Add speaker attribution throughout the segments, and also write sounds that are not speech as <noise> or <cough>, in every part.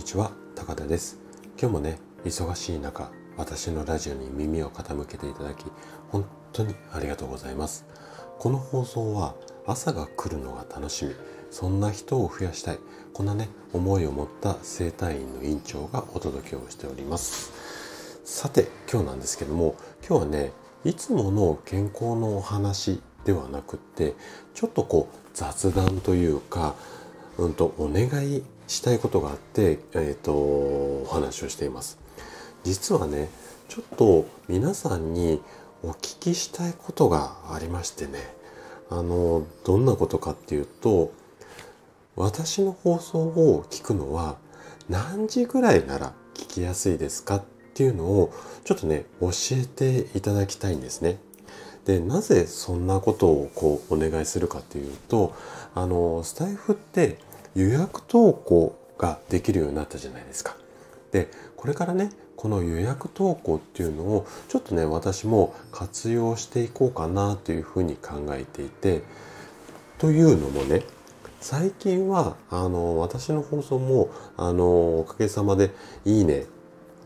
Speaker 1: にちは高田です。今日もね忙しい中私のラジオに耳を傾けていただき本当にありがとうございます。この放送は朝が来るのが楽しみそんな人を増やしたいこんなね思いを持った生体院の院長がお届けをしております。さて今日なんですけども今日はねいつもの健康のお話ではなくってちょっとこう雑談というか、うんと、お願いしたいことがあって、えっ、ー、とお話をしています実はねちょっと皆さんにお聞きしたいことがありましてねあのどんなことかっていうと私の放送を聞くのは何時ぐらいなら聞きやすいですかっていうのをちょっとね教えていただきたいんですね。でなぜそんなことをこうお願いするかというとあのスタイフって予約投稿ができるようになったじゃないですか。でこれからねこの予約投稿っていうのをちょっとね私も活用していこうかなというふうに考えていてというのもね最近はあの私の放送もあのおかげさまで「いいね」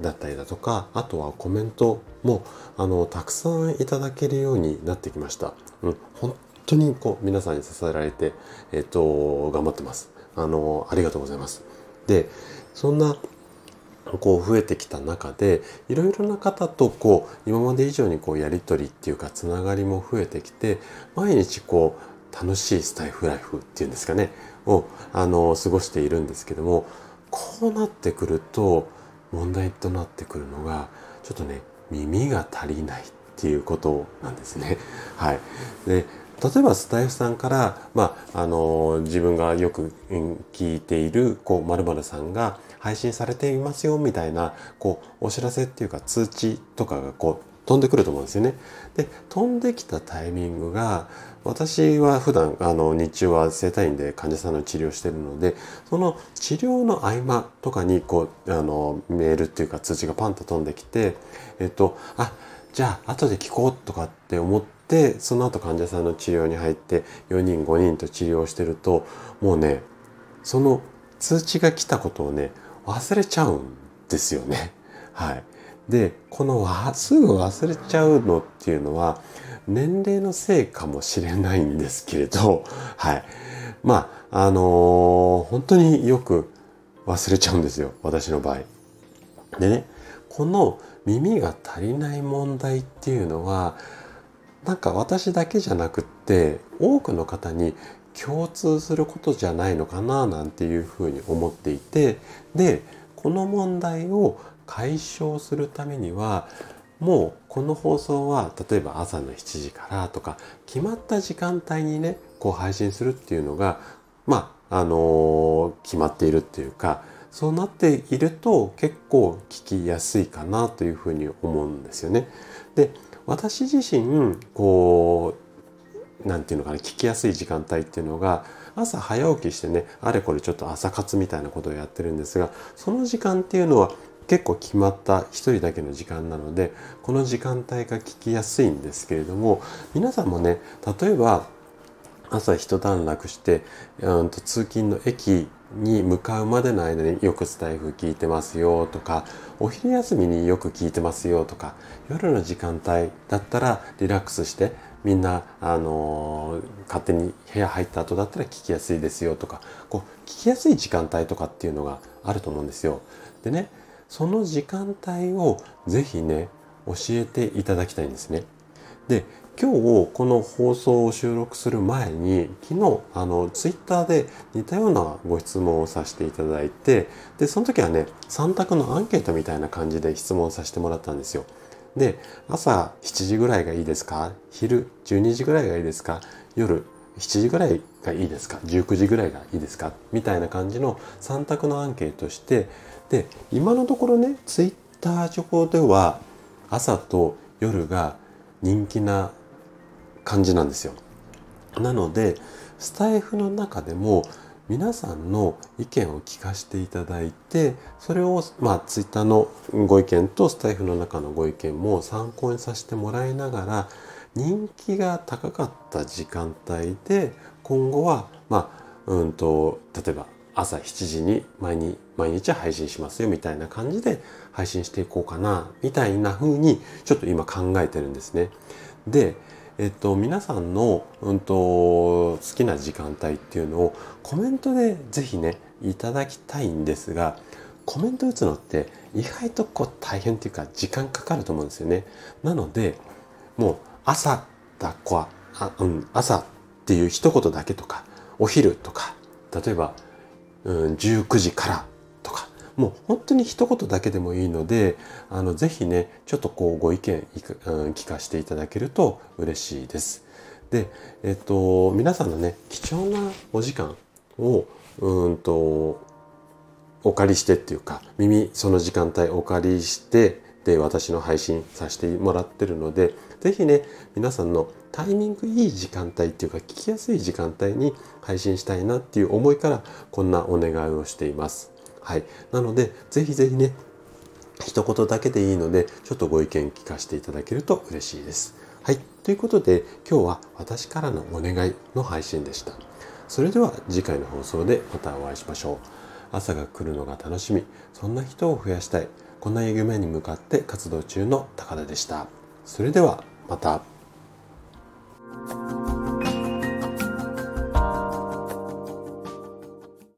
Speaker 1: だったりだとかあとはコメントもあのたくさんいただけるようになってきました。うん、本当にこう皆さんに支えられて、えっと、頑張ってます。あのありがとうございます。でそんなこう増えてきた中でいろいろな方とこう今まで以上にこうやり取りっていうかつながりも増えてきて毎日こう楽しいスタイフライフっていうんですかねをあの過ごしているんですけどもこうなってくると問題となってくるのがちょっとね耳が足りないっていうことなんですね。はい、で例えばスタイフさんから、まあ、あの自分がよく聞いているこう〇〇さんが配信されていますよみたいなこうお知らせっていうか通知とかがこう飛んでくると思うんですよね。で飛んできたタイミングが私は普段あの日中は整体院で患者さんの治療してるのでその治療の合間とかにこうあのメールっていうか通知がパンと飛んできてえっとあじゃあ後で聞こうとかって思ってその後患者さんの治療に入って4人5人と治療してるともうねその通知が来たことをね忘れちゃうんですよね。<laughs> はい。でこのすぐ忘れちゃうのっていうのは年齢のせいかもしれないんですけれど <laughs> はいまああのー、本当によく忘れちゃうんですよ私の場合。でねこの耳が足りない問題っていうのはなんか私だけじゃなくって多くの方に共通することじゃないのかななんていうふうに思っていてでこの問題を解消するためにはもうこの放送は例えば朝の7時からとか決まった時間帯にねこう配信するっていうのがまああの決まっているっていうかそうなっていると結構聞きやすいかなというふうに思うんですよね。で私自身こう何て言うのかな聞きやすい時間帯っていうのが朝早起きしてねあれこれちょっと朝活みたいなことをやってるんですがその時間っていうのは結構決まった一人だけの時間なのでこの時間帯が聞きやすいんですけれども皆さんもね例えば朝一段落して、うん、と通勤の駅に向かうまでの間によくスタイフ聞いてますよとかお昼休みによく聞いてますよとか夜の時間帯だったらリラックスしてみんな、あのー、勝手に部屋入った後だったら聞きやすいですよとかこう聞きやすい時間帯とかっていうのがあると思うんですよ。でねその時間帯をぜひね教えていただきたいんですね。で今日この放送を収録する前に昨日あのツイッターで似たようなご質問をさせていただいてでその時はね3択のアンケートみたいな感じで質問させてもらったんですよ。で朝7時ぐらいがいいですか？昼12時ぐらいがいいですか？夜7時ぐらいがいいですか？19時ぐらいがいいですか？みたいな感じの3択のアンケートしてで今のところねツイッター上では朝と夜が人気な感じなんですよ。なのでスタイフの中でも皆さんの意見を聞かせていただいてそれをまあツイッターのご意見とスタイフの中のご意見も参考にさせてもらいながら人気が高かった時間帯で今後はまあうんと例えば朝7時に毎日毎日配信しますよみたいな感じで配信していこうかなみたいな風にちょっと今考えてるんですね。で、えっと、皆さんの、うんと、好きな時間帯っていうのをコメントでぜひねいただきたいんですがコメント打つのって意外とこう大変っていうか時間かかると思うんですよね。なのでもう朝だこはあ、うん、朝っていう一言だけとかお昼とか例えばうん、19時からもう本当に一言だけでもいいのであのぜひねちょっとこうご意見、聞かせていただけると嬉しいです。で、えっと、皆さんのね貴重なお時間をうんとお借りしてっていうか耳その時間帯お借りしてで私の配信させてもらってるので是非ね皆さんのタイミングいい時間帯っていうか聞きやすい時間帯に配信したいなっていう思いからこんなお願いをしています。はい。なので是非是非ね一言だけでいいのでちょっとご意見聞かせていただけると嬉しいです。はい。ということで今日は私からのお願いの配信でした。それでは次回の放送でまたお会いしましょう。朝が来るのが楽しみ、そんな人を増やしたい。こんな夢に向かって活動中の高田でした。それではまた。